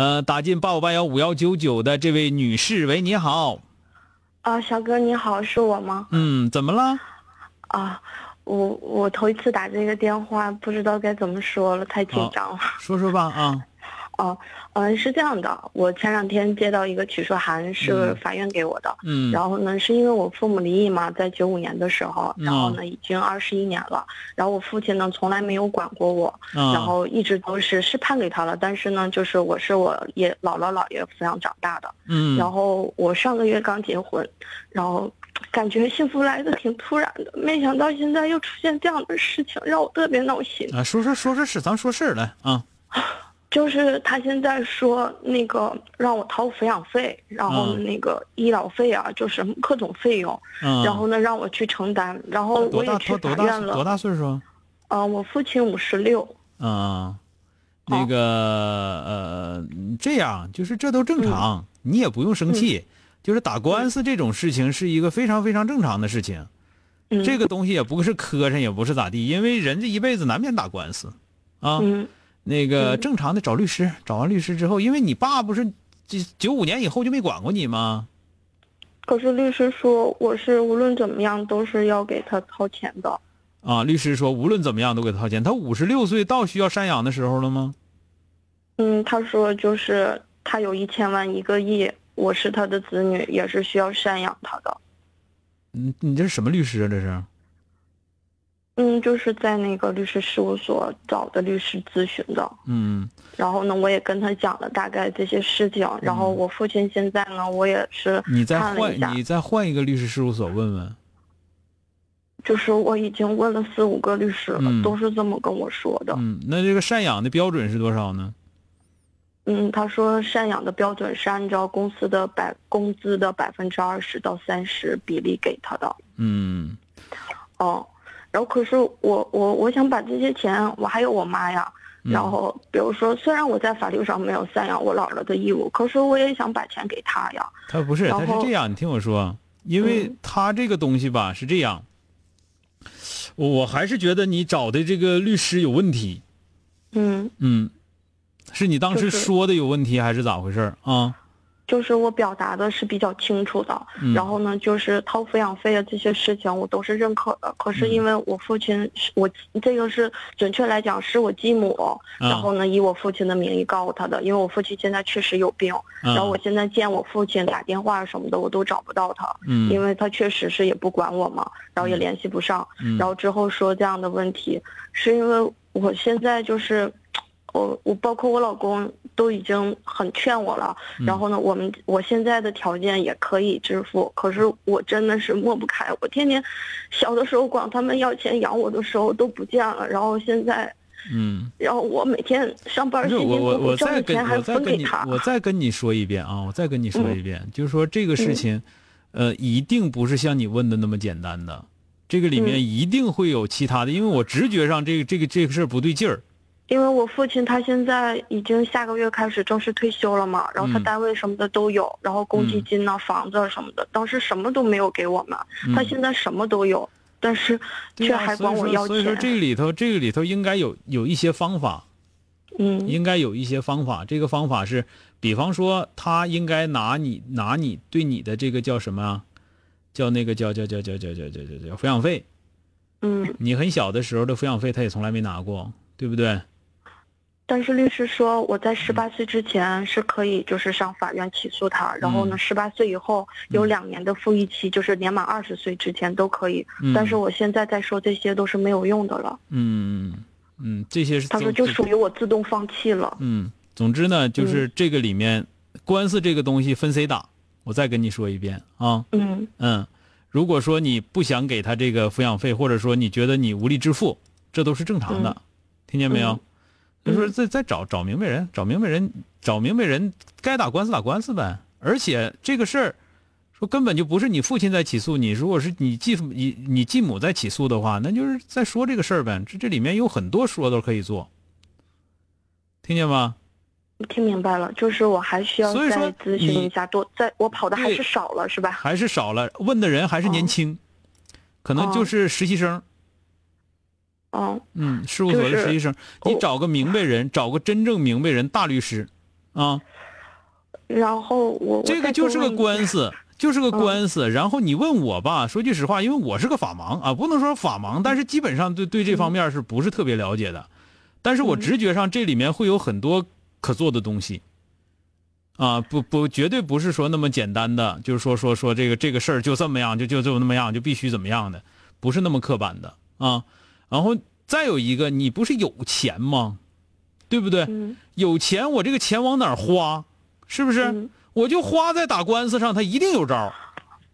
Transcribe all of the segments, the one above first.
呃，打进八五八幺五幺九九的这位女士，喂，你好。啊，小哥你好，是我吗？嗯，怎么了？啊，我我头一次打这个电话，不知道该怎么说了，太紧张了。说说吧，啊。哦，嗯，是这样的，我前两天接到一个起诉函，是法院给我的。嗯。然后呢，是因为我父母离异嘛，在九五年的时候，然后呢，已经二十一年了。然后我父亲呢，从来没有管过我，然后一直都是是判给他了，但是呢，就是我是我爷姥姥姥爷抚养长大的。嗯。然后我上个月刚结婚，然后感觉幸福来的挺突然的，没想到现在又出现这样的事情，让我特别闹心。啊，说说说说事，咱说事儿来啊。就是他现在说那个让我掏抚养费，然后那个医疗费啊，就是各种费用，然后呢让我去承担，然后我也去法院了。多大岁数？啊，我父亲五十六。啊，那个呃，这样就是这都正常，你也不用生气。就是打官司这种事情是一个非常非常正常的事情，这个东西也不是磕碜，也不是咋地，因为人这一辈子难免打官司，啊。那个正常的找律师，找完律师之后，因为你爸不是九九五年以后就没管过你吗？可是律师说我是无论怎么样都是要给他掏钱的。啊，律师说无论怎么样都给他掏钱。他五十六岁到需要赡养的时候了吗？嗯，他说就是他有一千万一个亿，我是他的子女，也是需要赡养他的。嗯，你这是什么律师啊？这是？嗯，就是在那个律师事务所找的律师咨询的。嗯，然后呢，我也跟他讲了大概这些事情。然后我父亲现在呢，我也是你再换你再换一个律师事务所问问。就是我已经问了四五个律师了，都是这么跟我说的。嗯，那这个赡养的标准是多少呢？嗯，他说赡养的标准是按照公司的百工资的百分之二十到三十比例给他的。嗯，哦。然后可是我我我想把这些钱，我还有我妈呀。然后比如说，虽然我在法律上没有赡养我姥姥的义务，可是我也想把钱给她呀。他不是，他是这样，你听我说，因为他这个东西吧是这样，我还是觉得你找的这个律师有问题。嗯嗯，是你当时说的有问题，还是咋回事啊？就是我表达的是比较清楚的，然后呢，就是掏抚养费的这些事情我都是认可的。可是因为我父亲是我这个是准确来讲是我继母，然后呢以我父亲的名义告他的，因为我父亲现在确实有病，然后我现在见我父亲打电话什么的我都找不到他，因为他确实是也不管我嘛，然后也联系不上，然后之后说这样的问题，是因为我现在就是。我我包括我老公都已经很劝我了，然后呢，我们我现在的条件也可以支付，可是我真的是抹不开。我天天小的时候管他们要钱养我的时候都不见了，然后现在，嗯，然后我每天上班辛辛苦苦挣的钱还分给他。我再跟你说一遍啊，我再跟你说一遍，就是说这个事情，呃，一定不是像你问的那么简单的，这个里面一定会有其他的，因为我直觉上这个这个这个事儿不对劲儿。因为我父亲他现在已经下个月开始正式退休了嘛，然后他单位什么的都有，然后公积金呐、房子什么的，当时什么都没有给我们，他现在什么都有，但是却还管我要钱。所以说这个里头，这个里头应该有有一些方法，嗯，应该有一些方法。这个方法是，比方说他应该拿你拿你对你的这个叫什么，叫那个叫叫叫叫叫叫叫叫叫抚养费，嗯，你很小的时候的抚养费他也从来没拿过，对不对？但是律师说我在十八岁之前是可以就是上法院起诉他，然后呢，十八岁以后有两年的复议期，就是年满二十岁之前都可以。嗯但是我现在在说这些都是没有用的了。嗯嗯，这些是他说就属于我自动放弃了。嗯，总之呢，就是这个里面、官司这个东西分谁打，我再跟你说一遍啊。嗯嗯，如果说你不想给他这个抚养费，或者说你觉得你无力支付，这都是正常的，嗯听见没有？嗯就说再再找找明白人，找明白人，找明白人，该打官司打官司呗。而且这个事儿，说根本就不是你父亲在起诉你，如果是你继父你你继母在起诉的话，那就是在说这个事儿呗。这这里面有很多说都可以做，听见吗？听明白了，就是我还需要再咨询一下，多在我跑的还是少了是吧？还是少了，问的人还是年轻，可能就是实习生。嗯嗯，事务所的实习生，你哦找个明白人，找个真正明白人，大律师，啊，然后我这个就是个官司。就是个嗯官司。然后你问我吧，说句实话，因为我是个法盲啊，不能说法盲，但是基本上对对这方面是不是特别了解的？但是我嗯直觉上这里面会有很多可做的东西。啊，不不，绝对不是说那么简单的，就是说说说这个这个事儿就这么样，就就就那么样，就必须怎么样的，不是那么刻板的啊。然后再有一个，你不是有钱吗？对不对？嗯有钱，我这个钱往哪儿花？是不是？嗯我就花在打官司上，他一定有招。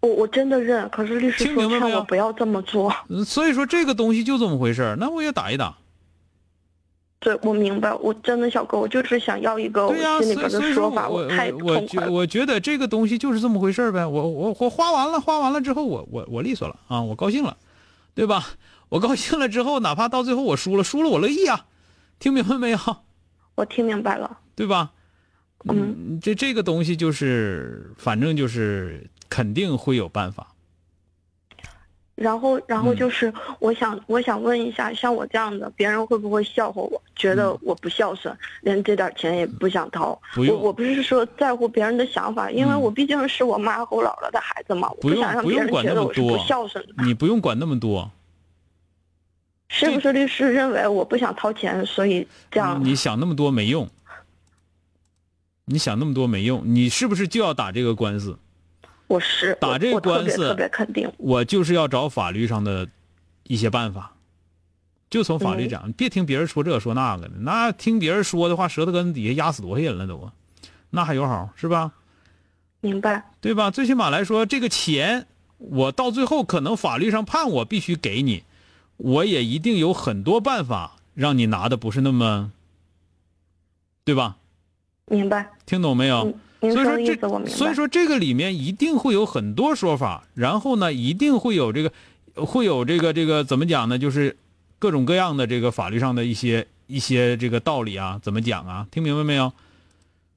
我我真的认，可是律师说劝我不要这么做。嗯所以说这个东西就这么回事儿那我也打一打。对，我明白，我真的小哥，我就是想要一个我心里边的说法，我太我我觉痛快了。我觉得这个东西就是这么回事儿呗。我我我花完了，花完了之后，我我我利索了啊，我高兴了，对吧？我高兴了之后，哪怕到最后我输了，输了我乐意啊，听明白没有？我听明白了。对吧？嗯，这这个东西就是，反正就是肯定会有办法。然后，然后嗯就是，我想，我想问一下，像我这样的，别人会不会笑话我？觉得我不孝顺，连这点钱也不想掏。我我不是说在乎别人的想法，因为嗯我毕竟是我妈和我姥姥的孩子嘛，我不想让别人管觉得我是不那么多孝顺的。你不用管那么多，是不是律师认为我不想掏钱，所以这样？你想那么多没用。你想那么多没用，你是不是就要打这个官司？我是打这个我我特官司别特别肯定。我就是要找法律上的一些办法，就从法律嗯讲，别听别人说这说那个的，那听别人说的话，舌头根底下压死多少人了都，那还有好是吧？明白，对吧？最起码来说，这个钱我到最后可能法律上判我必须给你，我也一定有很多办法让你拿的不是那么，对吧？明白。听懂没有？所以说这，白。所以说这个里面一定会有很多说法，然后呢，一定会有这个，会有这个这个怎么讲呢？就是各种各样的这个法律上的一些一些这个道理啊，怎么讲啊？听明白没有？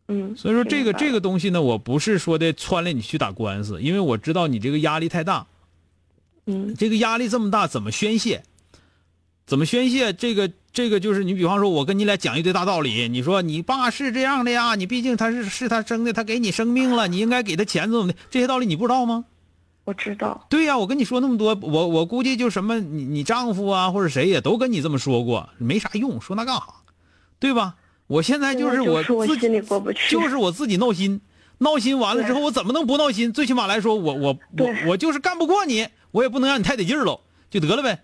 嗯，所以说这个这个个东西呢，我不是说的撺掇你去打官司，因为我知道你这个压力太大，嗯这个压力这么大，怎么宣泄？怎么宣泄？这个这个就是你，比方说，我跟你俩讲一堆大道理，你说你爸是这样的呀，你毕竟他是是他生的，他给你生命了，你应该给他钱，怎么的？这些道理你不知道吗？我知道。对呀、我跟你说那么多，我我估计就什么你你丈夫啊或者谁也都跟你这么说过，没啥用，说那干哈？对吧？我现在就是我我自己心里过不去。就是我自己闹心，闹心完了之后，我怎么能不闹心？最起码来说，我我我我就是干不过你，我也不能让你太得劲儿喽，就得了呗。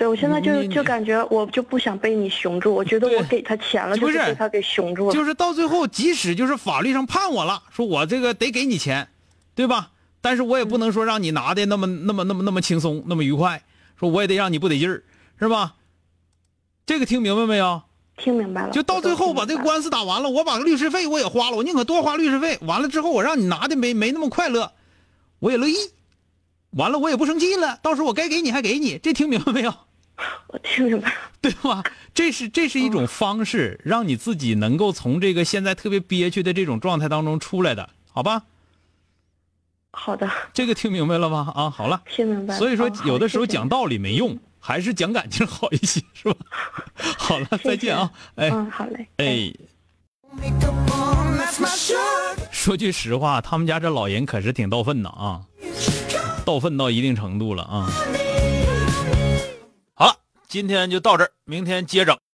对，我现在就就感觉我就不想被你熊住，我觉得我给他钱了，就是被他给熊住了。就是到最后，即使就是法律上判我了，说我这个得给你钱，对吧？但是我也不能说让你拿的那么那么那么那么轻松，那么愉快，说我也得让你不得劲儿，是吧？这个听明白没有？听明白了。就到最后把这个。官司打完了，我把律师费我也花了，我宁可多花律师费。完了之后，我让你拿的没没那么快乐，我也乐意。完了，我也不生气了，到时候我该给你还给你，这听明白没有？我听明白了。对吧？这是这是一种方式，让你自己能够从这个现在特别憋屈的这种状态当中出来的，好吧？好的，这个听明白了吗？啊，好了。听明白了。所以说有的时候讲道理没用，还是讲感情好一些，是吧？好了，再见啊！哎嗯，好嘞。哎，说句实话，他们家这老人可是挺倒粪的啊，倒粪到一定程度了啊。今天就到这儿，明天接着。